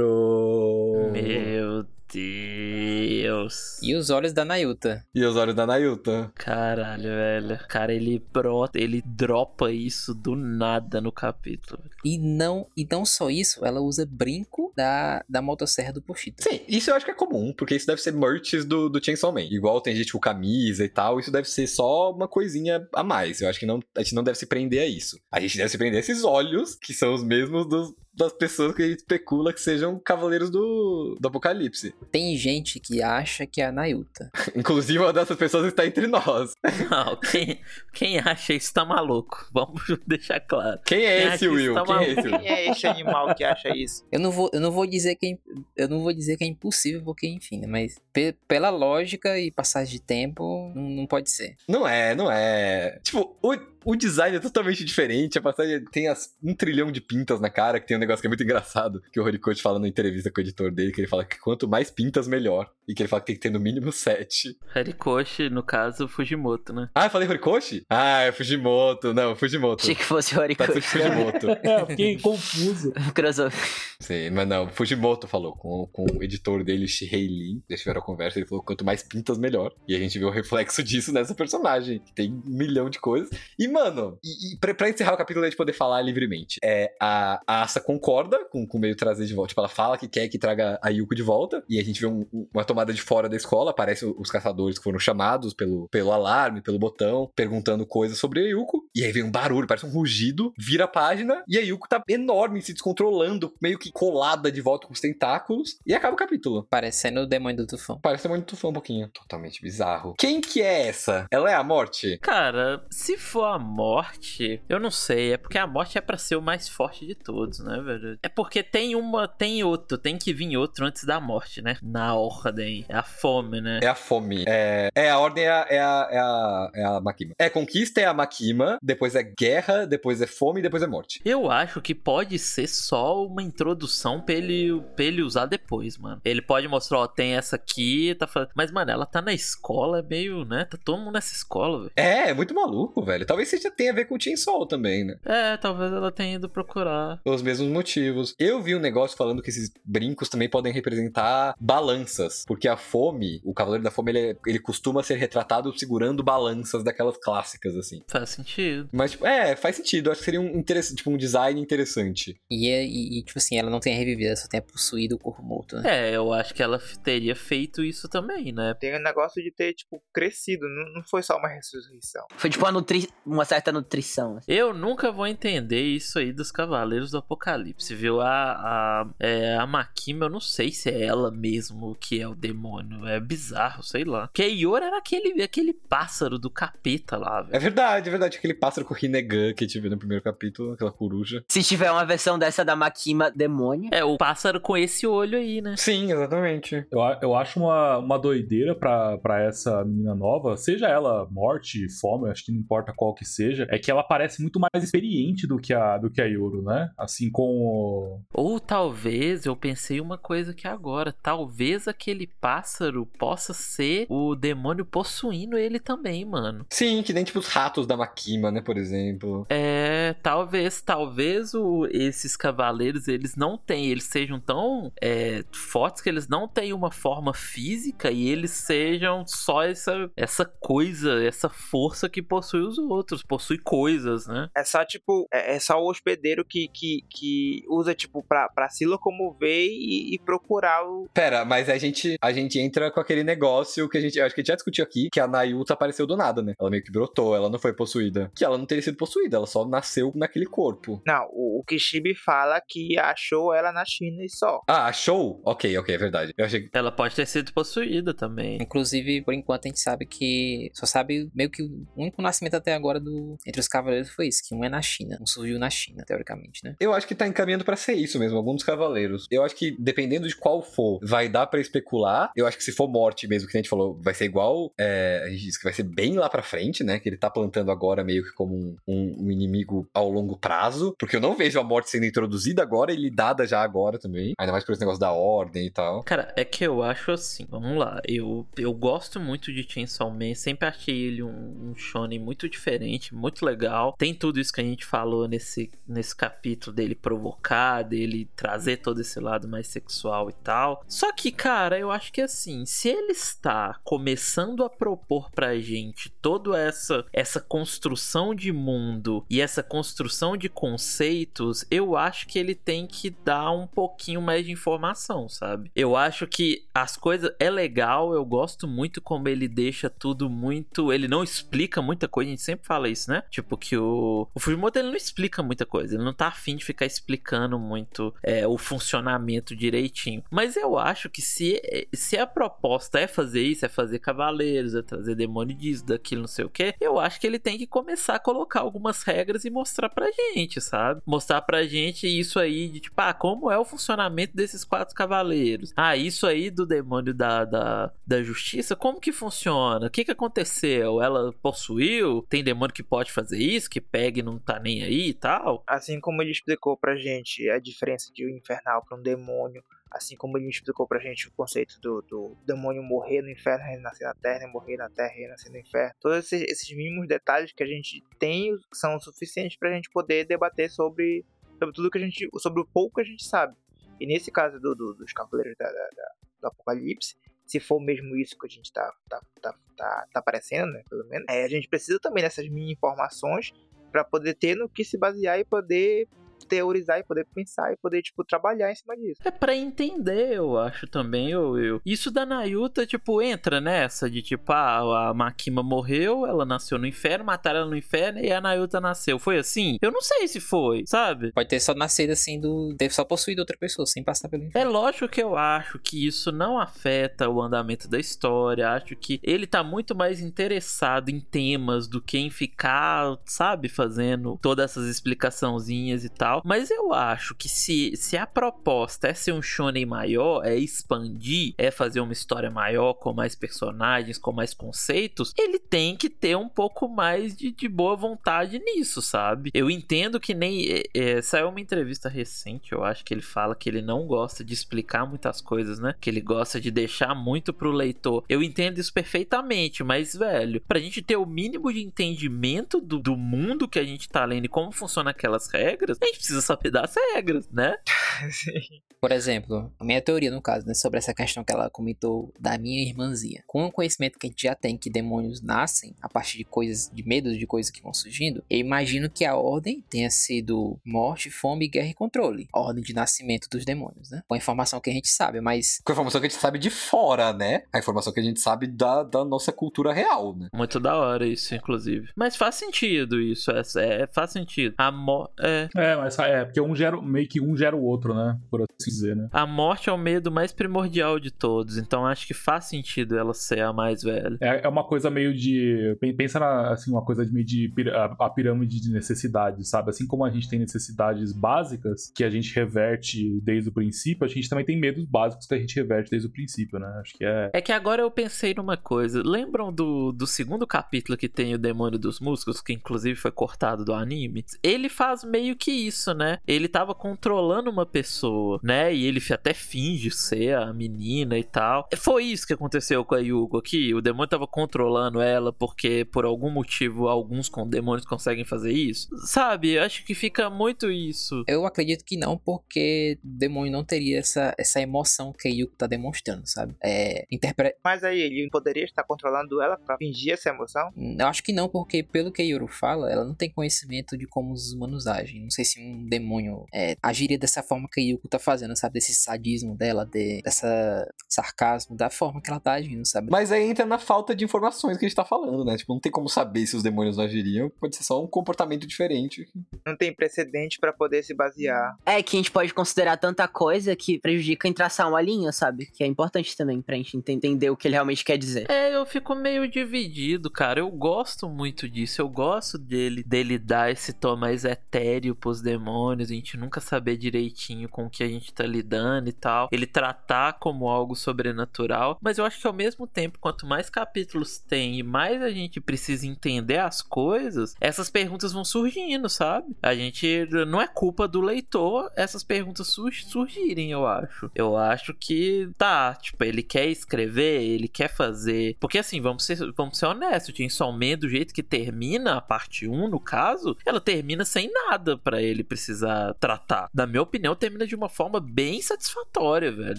Yoro. Meu Deus. E os olhos da Nayuta. E os olhos da Nayuta. Caralho, velho. Cara, ele brota, ele dropa isso do nada no capítulo. E não, e não só isso, ela usa brinco da, da motosserra do Pochita. Sim, isso eu acho que é comum, porque isso deve ser merches do, do Chainsaw Man. Igual tem gente com camisa e tal, isso deve ser só uma coisinha a mais. Eu acho que não, a gente não deve se prender a isso. A gente deve se prender a esses olhos, que são os mesmos dos- das pessoas que a gente especula que sejam cavaleiros do, do apocalipse. Tem gente que acha que é a Nayuta. Inclusive, uma dessas pessoas está entre nós. Não, quem, quem acha isso tá maluco. Vamos deixar claro. Quem é Quem esse, Will? tá Quem é esse, Quem Will? é esse animal que acha isso? Eu não vou, eu não vou dizer que é, eu não vou dizer que é impossível, porque enfim, né? Mas pe- pela lógica e passagem de tempo, não, não pode ser. Não é, não é. Tipo, o, o design é totalmente diferente. A passagem tem as- um trilhão de pintas na cara, que tem um negócio que é muito engraçado, que o Horikoshi fala na entrevista com o editor dele, que ele fala que quanto mais pintas, melhor. E que ele fala que tem que ter no mínimo sete. Horikoshi, no caso, Fujimoto, né? Ah, eu falei Horikoshi? Ah, é Fujimoto. Não, Fujimoto. Achei que fosse o Pode ser Horikoshi. Fujimoto. É, eu fiquei confuso. Crossover. Sim, mas não, Fujimoto falou com, com o editor dele, Shihei Lin. Eles tiveram a conversa, ele falou quanto mais pintas, melhor. E a gente viu o reflexo disso nessa personagem, que tem um milhão de coisas. E mano, e, e pra, pra encerrar o capítulo, a gente poder falar livremente. É, a, a Asa concorda com, com o meio trazer de volta. Tipo, ela fala que quer que traga a Yuko de volta. E a gente vê um- um- uma tomada de fora da escola. Aparece os caçadores que foram chamados pelo, pelo alarme, pelo botão, perguntando coisas sobre a Yuko. E aí vem um barulho, parece um rugido, vira a página. E a Yuko tá enorme, se descontrolando, meio que colada de volta com os tentáculos. E acaba o capítulo. Parecendo o demônio do tufão. Parece muito tufão um pouquinho. Totalmente bizarro. Quem que é essa? Ela é a morte? Cara, se for a morte, eu não sei. É porque a morte é pra ser o mais forte de todos, né, velho? É porque tem uma, tem outro, tem que vir outro antes da morte, né? Na ordem. É a fome, né? É a fome. É, é a ordem, é a, é, a, é, a, é a Makima. É conquista, é a Makima. Depois é guerra, depois é fome e depois é morte. Eu acho que pode ser só uma introdução pra ele, pra ele usar depois, mano. Ele pode mostrar, ó, tem essa aqui, tá falando. Mas, mano, ela tá na escola, é meio, né? Tá todo mundo nessa escola, velho. É, é muito maluco, velho. Talvez seja tenha a ver com o Chainsaw também, né? É, talvez ela tenha ido procurar. Pelos mesmos motivos. Eu vi um negócio falando que esses brincos também podem representar balanças. Porque a fome, o Cavaleiro da Fome, ele, é- ele costuma ser retratado segurando balanças daquelas clássicas, assim. Faz sentido. Mas, tipo, é, faz sentido. Acho que seria um, tipo, um design interessante. E, é- e, e, tipo assim, ela não tenha revivido, ela só tenha possuído o corpo morto, né? É, eu acho que ela teria feito isso também, né? Tem o negócio de ter, tipo, crescido. Não, não foi só uma ressurreição. Foi tipo uma, nutri... uma certa nutrição. assim. Eu nunca vou entender isso aí dos Cavaleiros do Apocalipse, viu? A, a, é, a Makima, eu não sei se é ela mesmo que é o demônio. É bizarro, sei lá. Porque a Iora era aquele, aquele pássaro do capeta lá, É velho. verdade, é verdade. Aquele pássaro com o Rinnegan que a gente viu no primeiro capítulo, aquela coruja. Se tiver uma versão dessa da Makima demônio. É, o pássaro com esse olho aí, né? Sim, exatamente. Eu, eu acho uma, uma doideira pra, pra essa menina nova, seja ela morte, fome, acho que não importa qual que seja, é que ela parece muito mais experiente do que a, do que a Yoro, né? Assim, com o... Ou talvez, eu pensei uma coisa aqui agora, talvez aquele pássaro possa ser o demônio possuindo ele também, mano. Sim, que nem tipo os ratos da Makima, né, por exemplo. É, talvez, talvez o, esses cavaleiros eles não têm, eles sejam tão é, fortes que eles não têm uma forma física e eles sejam só essa, essa coisa, essa força que possui os outros, possui coisas, né? É só, tipo, é, é só o hospedeiro que, que, que usa, tipo, pra, pra se locomover e, e procurar o. Pera, mas a gente, a gente entra com aquele negócio que a gente, eu acho que a gente já discutiu aqui, que a Nayuta apareceu do nada, né? Ela meio que brotou, ela não foi possuída. Que ela não teria sido possuída, ela só nasceu naquele corpo. Não, o, o Kishibe fala que achou ela na China e só. Ah, achou? Ok, ok, é verdade. Eu achei que... Ela pode ter sido possuída também. Inclusive, por enquanto, a gente sabe que. Só sabe meio que o único nascimento até agora do entre os cavaleiros foi isso, que um é na China. Um surgiu na China, teoricamente, né? Eu acho que tá encaminhando pra ser isso mesmo, algum dos cavaleiros. Eu acho que, dependendo de qual for, vai dar pra especular. Eu acho que se for morte mesmo, que a gente falou, vai ser igual. é, a gente disse que vai ser bem lá pra frente, né? Que ele tá plantando agora meio que como um, um- um inimigo ao longo prazo. Porque eu não vejo a morte sendo introduzida agora e lidada já agora também. Ainda mais por esse negócio da ordem e tal. Cara, é que eu acho assim, vamos lá, eu, eu gosto muito de Chainsaw Man, sempre achei ele um, um shonen muito diferente, muito legal. Tem tudo isso que a gente falou nesse, nesse capítulo dele provocar, dele trazer todo esse lado mais sexual e tal. Só que, cara, eu acho que assim, se ele está começando a propor pra gente toda essa essa construção de mundo e essa construção de conceitos, eu acho que ele tem que dar um pouquinho mais de informação, sabe? Eu acho que as coisas é legal, eu gosto muito como ele deixa tudo muito, ele não explica muita coisa, a gente sempre fala isso, né? Tipo que o o Fujimoto ele não explica muita coisa, ele não tá afim de ficar explicando muito é, o funcionamento direitinho. Mas eu acho que se se a proposta é fazer isso, é fazer cavaleiros, é trazer demônio disso, daquilo, não sei o que, eu acho que ele tem que começar a colocar algumas regras e mostrar pra gente, sabe? Mostrar pra gente isso aí de tipo, ah, como é o funcionamento desses quatro cavaleiros? Ah, isso aí do demônio da, da, da justiça, como que funciona? O que que aconteceu? Ela possuiu? Tem demônio que pode fazer isso, que pega e não tá nem aí e tal? Assim como ele explicou pra gente a diferença de um infernal pra um demônio. Assim como ele explicou pra gente o conceito do, do demônio morrer no inferno, renascer na terra, morrer na terra, renascer no inferno. Todos esses, esses mínimos detalhes que a gente tem são suficientes pra gente poder debater sobre, sobre tudo que a gente. sobre o pouco que a gente sabe. E nesse caso do, do- dos Cavaleiros da- da- da- do Apocalipse, se for mesmo isso que a gente tá, tá, tá, tá, tá aparecendo, né? Pelo menos. É, a gente precisa também dessas mini informações para poder ter no que se basear e poder teorizar e poder pensar e poder, tipo, trabalhar em cima disso. É pra entender, eu acho também, eu, eu. Isso da Nayuta, tipo, entra nessa de tipo, ah, a Makima morreu, ela nasceu no inferno, mataram ela no inferno e a Nayuta nasceu. Foi assim? Eu não sei se foi, sabe? Pode ter só nascido assim do. Ter só possuído outra pessoa, sem passar pelo É inferno. lógico que eu acho que isso não afeta o andamento da história. Acho que ele tá muito mais interessado em temas do que em ficar, sabe, fazendo todas essas explicaçãozinhas e tal. Mas eu acho que se, se a proposta é ser um shonen maior, é expandir, é fazer uma história maior com mais personagens, com mais conceitos, ele tem que ter um pouco mais de, de boa vontade nisso, sabe? Eu entendo que nem. é, é, saiu uma entrevista recente, eu acho que ele fala que ele não gosta de explicar muitas coisas, né? Que ele gosta de deixar muito pro leitor. Eu entendo isso perfeitamente, mas, velho, pra gente ter o mínimo de entendimento do, do mundo que a gente tá lendo e como funcionam aquelas regras, a gente precisa saber das regras, né? Por exemplo, a minha teoria, no caso, né, sobre essa questão que ela comentou da minha irmãzinha. Com o conhecimento que a gente já tem que demônios nascem a partir de coisas, de medos de coisas que vão surgindo, eu imagino que a ordem tenha sido morte, fome, guerra e controle. A ordem de nascimento dos demônios, né? Com a informação que a gente sabe, mas Com a informação que a gente sabe de fora, né? A informação que a gente sabe da, da nossa cultura real, né? Muito da hora isso, inclusive. Mas faz sentido isso, é, é- faz sentido. A, mo é, É, mas é, porque um gera, meio que um gera o outro, né? Por assim dizer, né? a morte é o medo mais primordial de todos, então acho que faz sentido ela ser a mais velha. É, é uma coisa meio de. pen- Pensa na, assim, uma coisa de meio de a pirâmide de necessidades, sabe? Assim como a gente tem necessidades básicas que a gente reverte desde o princípio, a gente também tem medos básicos que a gente reverte desde o princípio, né? Acho que é. É que agora eu pensei numa coisa. Lembram do, do segundo capítulo que tem o demônio dos músculos, que inclusive foi cortado do anime? Ele faz meio que isso, né? Ele tava controlando uma pessoa, né? E ele até finge ser a menina e tal. Foi isso que aconteceu com a Yuko aqui. O demônio tava controlando ela porque por algum motivo alguns com demônios conseguem fazer isso. Sabe? Eu acho que fica muito isso. eu acredito que não, porque o demônio não teria essa, essa emoção que a Yuko tá demonstrando, sabe? É, interpre... Mas aí, ele poderia estar controlando ela pra fingir essa emoção? Eu acho que não, porque pelo que a Yoro fala, ela não tem conhecimento de como os humanos agem. Não sei se um demônio é, agiria dessa forma que a Yuko tá fazendo, sabe? Desse sadismo dela, de, dessa sarcasmo, da forma que ela tá agindo, sabe? Mas aí entra na falta de informações que a gente tá falando, né? Tipo, não tem como saber se os demônios não agiriam. Pode ser só um comportamento diferente. Não tem precedente pra poder se basear. É que a gente pode considerar tanta coisa que prejudica em traçar uma linha, sabe? Que é importante também pra gente ente- entender o que ele realmente quer dizer. É, eu fico meio dividido, cara. Eu gosto muito disso. Eu gosto dele, dele dar esse tom mais etéreo pros demônios. A gente nunca saber direitinho com o que a gente tá lidando e tal. Ele tratar como algo sobrenatural. Mas eu acho que ao mesmo tempo, quanto mais capítulos tem e mais a gente precisa entender as coisas, essas perguntas vão surgindo, sabe? A gente. Não é culpa do leitor essas perguntas sur- surgirem, eu acho. Eu acho que tá, tipo, ele quer escrever, ele quer fazer. Porque assim, vamos ser, vamos ser honestos, Man, do jeito que termina a parte 1, no caso, ela termina sem nada pra ele precisar tratar. Na minha opinião, termina de uma forma bem satisfatória, velho.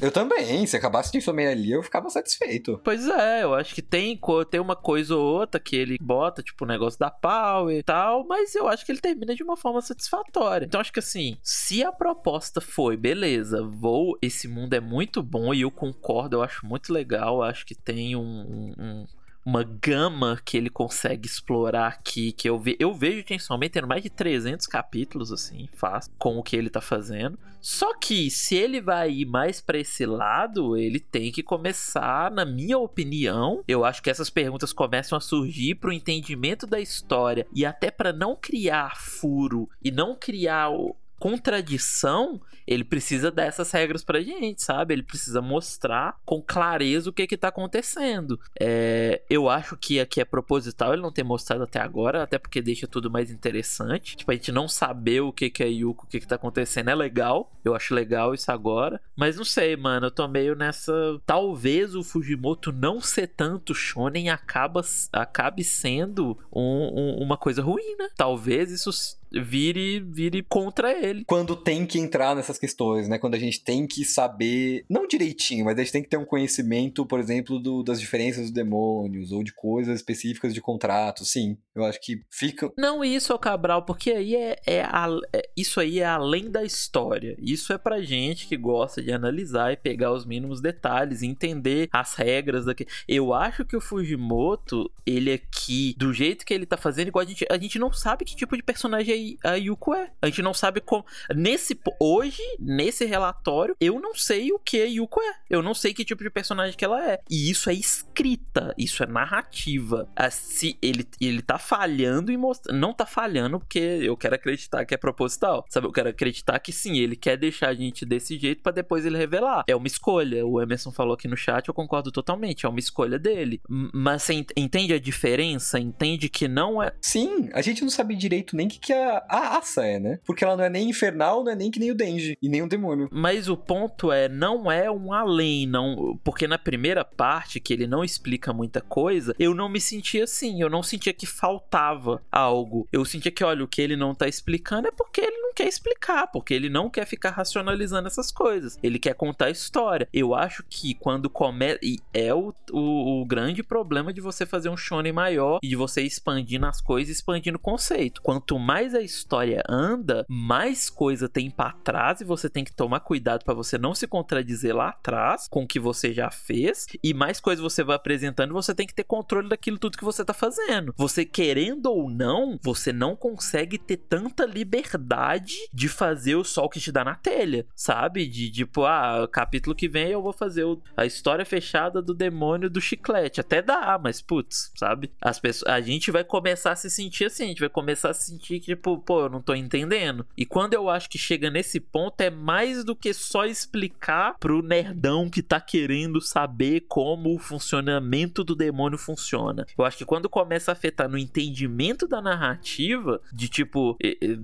Eu também. Se acabasse de somar ali, eu ficava satisfeito. Pois é, eu acho que tem, tem uma coisa ou outra que ele bota, tipo, o negócio da Power e tal, mas eu acho que ele termina de uma forma satisfatória. Então, acho que assim, se a proposta foi, beleza, vou, esse mundo é muito bom e eu concordo, eu acho muito legal, acho que tem um- um- um uma gama que ele consegue explorar aqui, que eu, ve eu vejo Chainsaw Man tendo mais de 300 capítulos, assim, fácil, com o que ele tá fazendo. Só que, se ele vai ir mais pra esse lado, ele tem que começar, na minha opinião, eu acho que essas perguntas começam a surgir pro entendimento da história e até pra não criar furo e não criar contradição, ele precisa dessas regras pra gente, sabe? Ele precisa mostrar com clareza o que que tá acontecendo. É, eu acho que aqui é proposital ele não ter mostrado até agora, até porque deixa tudo mais interessante. Tipo, a gente não saber o que que é Yuko, o que que tá acontecendo é legal. Eu acho legal isso agora. Mas não sei, mano, eu tô meio nessa... Talvez o Fujimoto não ser tanto shonen acaba, acabe sendo um- um- uma coisa ruim, né? Talvez isso vire, vire contra ele. Quando tem que entrar nessas questões, né? Quando a gente tem que saber, não direitinho, mas a gente tem que ter um conhecimento, por exemplo, do, das diferenças dos demônios ou de coisas específicas de contrato. Sim, eu acho que fica. Não isso, Cabral, porque aí é, é, a- é- isso aí é além da história. Isso é pra gente que gosta de analisar e pegar os mínimos detalhes, entender as regras daqui. Eu acho que o Fujimoto, ele aqui, do jeito que ele tá fazendo, igual a gente, a gente não sabe que tipo de personagem a Yuko é. A gente não sabe como. Nesse. Hoje, nesse relatório, eu não sei o que Yuko é. Eu não sei que tipo de personagem que ela é. E isso é escrita, isso é narrativa. Se ele, ele tá falhando e mostrando. Não tá falhando porque eu quero acreditar que é proposital. Sabe? Eu quero acreditar que sim, ele quer deixar a gente desse jeito pra depois ele revelar. É uma escolha. O Emerson falou aqui no chat, eu concordo totalmente. É uma escolha dele. Mas você ent- entende a diferença? Entende que não é. Sim, a gente não sabe direito nem o que, que a, a Asa é, né? Porque ela não é nem infernal, não é nem que nem o Denji, e nem o demônio. Mas o ponto é, não é um além, não, porque na primeira parte que ele não explica muita coisa, eu não me sentia assim, eu não sentia que faltava algo. Eu sentia que, olha, o que ele não tá explicando é porque ele não quer explicar, porque ele não quer ficar racionalizando essas coisas. Ele quer contar a história. Eu acho que quando começa e é o, o, o grande problema de você fazer um shonen maior e de você expandindo as coisas, expandindo o conceito. Quanto mais a história anda, mais coisa tem pra trás você tem que tomar cuidado pra você não se contradizer lá atrás com o que você já fez e mais coisas você vai apresentando você tem que ter controle daquilo tudo que você tá fazendo. Você querendo ou não, você não consegue ter tanta liberdade de fazer o sol que te dá na telha, sabe? De tipo, ah, capítulo que vem eu vou fazer o- a história fechada do demônio do chiclete. Até dá, mas putz, sabe? As pessoas, a gente vai começar a se sentir assim, a gente vai começar a se sentir que, tipo, pô, eu não tô entendendo. E quando eu acho que chega nesse ponto, é mais do que só explicar pro nerdão que tá querendo saber como o funcionamento do demônio funciona. Eu acho que quando começa a afetar no entendimento da narrativa, de tipo,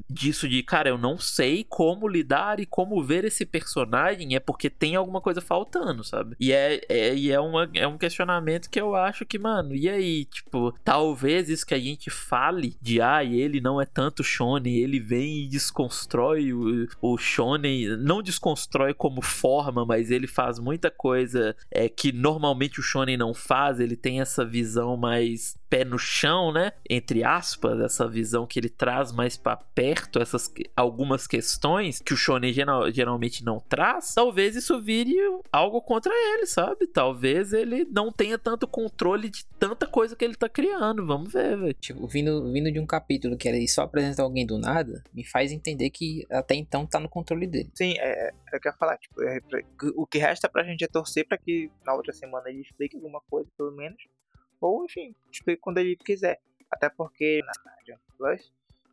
disso de, cara, eu não sei como lidar e como ver esse personagem, é porque tem alguma coisa faltando, sabe? E é, é, e é, uma, é um questionamento que eu acho que, mano, e aí? Tipo, talvez isso que a gente fale de, ah, ele não é tanto shonen, ele vem e desconstrói o, o shonen, não desconstrói como forma, mas ele faz muita coisa é, que normalmente o shonen não faz, ele tem essa visão mais pé no chão, né? Entre aspas, essa visão que ele traz mais pra perto, essas algumas questões que o shonen geral- geralmente não traz, talvez isso vire algo contra ele, sabe? Talvez ele não tenha tanto controle de tanta coisa que ele tá criando. Vamos ver, velho. Tipo, vindo, vindo de um capítulo que era só apresentar alguém do nada, me faz entender que até então tá no controle dele. Sim, é, é o que eu ia falar. Tipo, é pra- o que resta pra gente é torcer pra que na outra semana ele explique alguma coisa, pelo menos. Ou, enfim, explique quando ele quiser. Até porque na Jump Plus,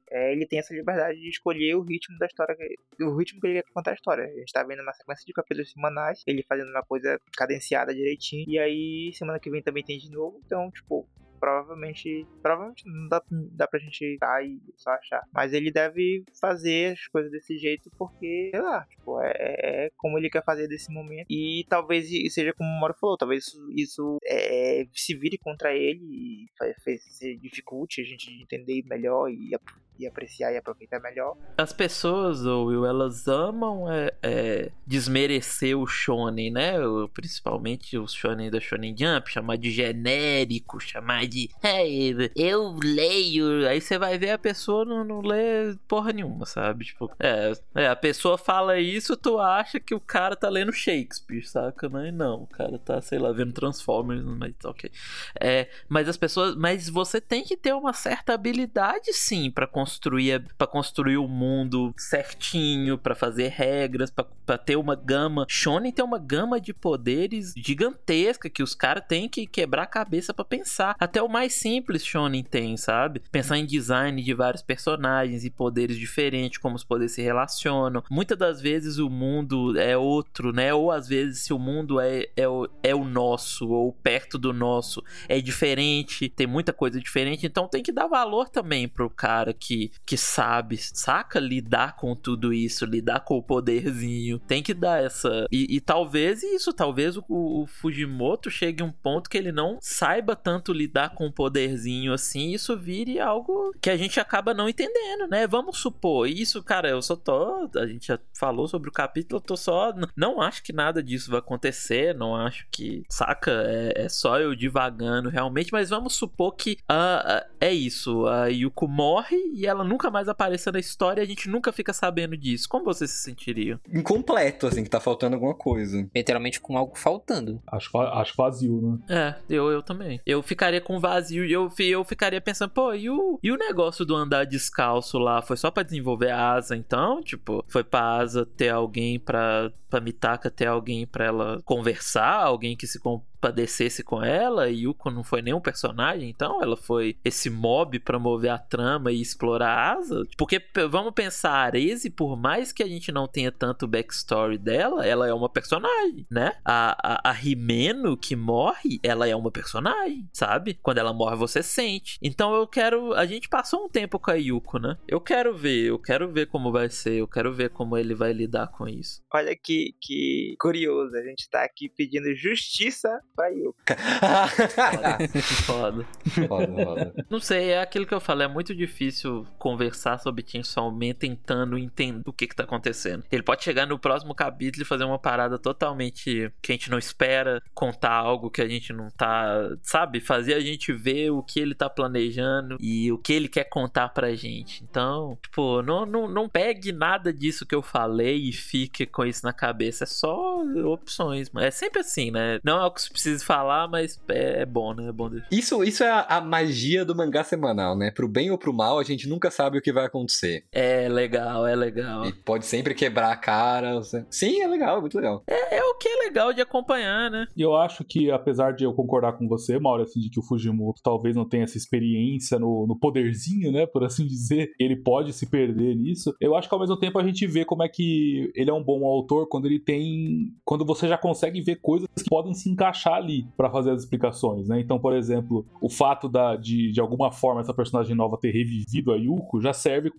é, ele tem essa liberdade de escolher o ritmo da história, o ritmo que ele quer contar a história. A gente tá vendo uma sequência de capítulos semanais, ele fazendo uma coisa cadenciada direitinho. E aí, semana que vem também tem de novo. Então, tipo, provavelmente. Provavelmente não dá, dá pra gente tá e só achar. Mas ele deve fazer as coisas desse jeito porque, sei lá, tipo, é, é como ele quer fazer desse momento. E talvez seja como o Mauro falou, talvez isso, isso é, se vire contra ele e fa- fa- se dificulte a gente entender melhor e, e apreciar e aproveitar melhor. As pessoas, Will, elas amam é, é, desmerecer o shonen, né? Principalmente o shonen da Shonen Jump, chamar de genérico, chamar de "Ei, eu leio. Aí você vai ver a pessoa não, não lê porra nenhuma, sabe? Tipo, é, é, a pessoa fala isso, tu acha que o cara tá lendo Shakespeare, saca? Não, o cara tá, sei lá, vendo Transformers, mas ok. É, mas as pessoas, mas você tem que ter uma certa habilidade sim pra construir para construir o mundo certinho, pra fazer regras, pra ter uma gama. Shonen tem uma gama de poderes gigantesca que os caras têm que quebrar a cabeça pra pensar. Até o mais simples Shonen tem, sabe? Pensar em design de vários personagens e poderes diferentes, como os poderes se relacionam. Muitas das vezes o mundo é outro, né? Ou às vezes se o mundo é, é, o, é o nosso ou perto do nosso é diferente, tem muita coisa diferente, então tem que dar valor também pro cara que que, que sabe, saca lidar com tudo isso, lidar com o poderzinho. Tem que dar essa. E, e talvez isso, talvez o, o, Fujimoto chegue a um ponto que ele não saiba tanto lidar com o poderzinho assim, isso vire algo que a gente acaba não entendendo, né? Vamos supor, isso, cara, eu só tô. A gente já falou sobre o capítulo, eu tô só. Não acho que nada disso vai acontecer, não acho que. Saca? É, é só eu divagando realmente, mas vamos supor que uh, uh, é isso. A Yuko morre e ela nunca mais aparece na história e a gente nunca fica sabendo disso. Como você se sentiria? Incompleto, assim, que tá faltando alguma coisa. Literalmente com algo faltando. Acho, acho vazio, né? É, eu, eu também. Eu ficaria com vazio e eu, eu ficaria pensando, pô, e o, e o negócio do andar descalço lá? Foi só para desenvolver a asa, então? Tipo, foi pra asa ter alguém pra, pra Mitaka ter alguém pra ela conversar, alguém que se compadecesse com ela, e Yuko não foi nenhum personagem, então ela foi esse mob pra mover a trama e explorar a asa. Porque vamos pensar, a Arese, por mais que a gente não tenha tanto backstory dela, ela é uma personagem, né? A, a, a Rimeno que morre, ela é uma personagem, sabe? Quando ela morre, você sente. Então eu quero. A gente passou um tempo com a Yuko, né? Eu quero ver, eu quero ver como vai ser, eu quero ver como ele vai lidar com isso. Olha que, que curioso, a gente tá aqui pedindo justiça pra Yuko. foda. foda. foda, Não sei, é aquilo que eu falo, é muito difícil conversar sobre Chainsaw Man tentando entender o que que tá acontecendo. Ele pode chegar no próximo capítulo e fazer uma parada totalmente que a gente não espera, contar algo que a gente não tá, sabe? Fazer a gente ver o que ele tá planejando e o que ele quer contar pra gente. Então, tipo, não, não, não pegue nada disso que eu falei e fique com isso na cabeça. É só opções. É sempre assim, né? Não é o que você precisa falar, mas é, é bom, né? É bom deixar. Isso, isso é a, a, magia do mangá semanal, né? Pro bem ou pro mal, a gente nunca sabe o que vai acontecer. É legal, é legal. E pode sempre quebrar a cara. Sim, é legal, é muito legal. É, é o que é legal de acompanhar, né? E eu acho que, apesar de eu concordar com você, Mauro, assim, de que o Fujimoto talvez não tenha essa experiência no, no poderzinho, né? Por assim dizer, ele pode se perder nisso. Eu acho que ao mesmo tempo a gente vê como é que ele é um bom autor quando ele tem. Quando você já consegue ver coisas que podem se encaixar ali para fazer as explicações, né? Então, por exemplo, o fato da, de, de alguma forma essa personagem nova ter revivido a Yuko já serve.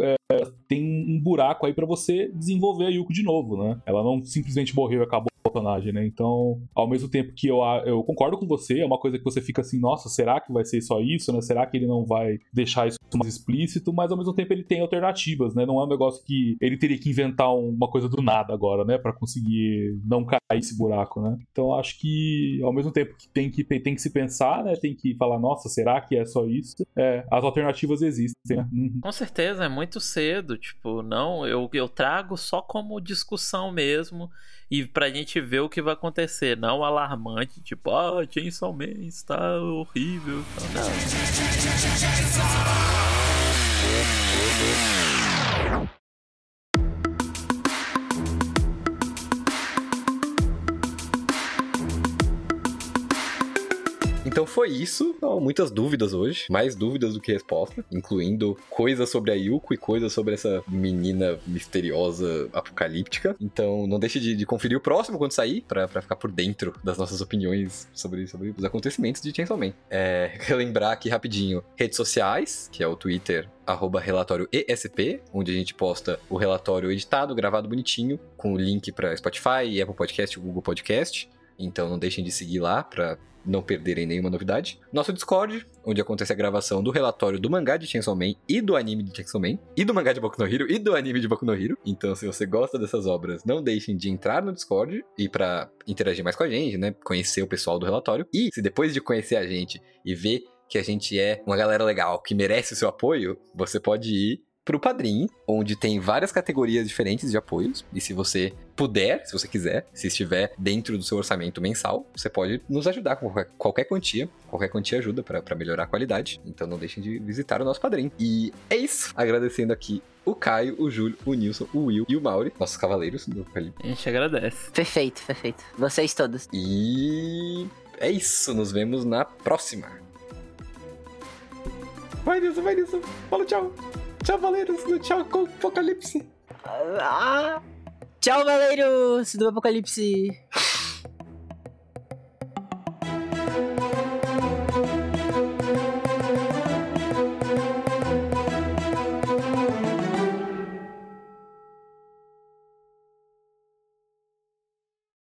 É, tem um buraco aí para você desenvolver a Yuko de novo, né? Ela não simplesmente morreu e acabou personagem, né? Então, ao mesmo tempo que eu, eu concordo com você, é uma coisa que você fica assim, nossa, será que vai ser só isso, né? Será que ele não vai deixar isso mais explícito? Mas ao mesmo tempo ele tem alternativas, né? Não é um negócio que ele teria que inventar uma coisa do nada agora, né? Para conseguir não cair esse buraco, né? Então acho que ao mesmo tempo que tem que, tem que se pensar, né? Tem que falar, nossa, será que é só isso? É, as alternativas existem, né? Uhum. Com certeza, é muito cedo, tipo, não, eu, eu trago só como discussão mesmo e pra gente ver o que vai acontecer, não alarmante, tipo, ah, Chainsaw Man está horrível. Não. Então foi isso. Oh, muitas dúvidas hoje. Mais dúvidas do que resposta. Incluindo coisas sobre a Yuko e coisas sobre essa menina misteriosa apocalíptica. Então não deixe de, de conferir o próximo quando sair. para ficar por dentro das nossas opiniões sobre, sobre os acontecimentos de Chainsaw Man. É, relembrar aqui rapidinho. Redes sociais, que é o Twitter arroba relatório ESP, onde a gente posta o relatório editado, gravado bonitinho, com o link para Spotify, Apple Podcast Google Podcast. Então não deixem de seguir lá para não perderem nenhuma novidade. Nosso Discord, onde acontece a gravação do relatório do mangá de Chainsaw Man e do anime de Chainsaw Man, e do mangá de Boku no Hero e do anime de Boku no Hero. Então, se você gosta dessas obras, não deixem de entrar no Discord e para interagir mais com a gente, né, conhecer o pessoal do relatório. E se depois de conhecer a gente e ver que a gente é uma galera legal que merece o seu apoio, você pode ir pro Padrim, onde tem várias categorias diferentes de apoios. E se você puder, se você quiser, se estiver dentro do seu orçamento mensal, você pode nos ajudar com qualquer, qualquer quantia. Qualquer quantia ajuda para melhorar a qualidade. Então não deixem de visitar o nosso Padrim. E é isso. Agradecendo aqui o Caio, o Júlio, o Nilson, o Will e o Mauri, nossos cavaleiros do Apocalipse. A gente agradece. Perfeito, perfeito. Vocês todos. E é isso. Nos vemos na próxima. Vai, Nilson, vai, Nilson. Fala tchau. Tchau, Valeiros do Tchau Apocalipse. Ah, tchau, Valeiros do Apocalipse.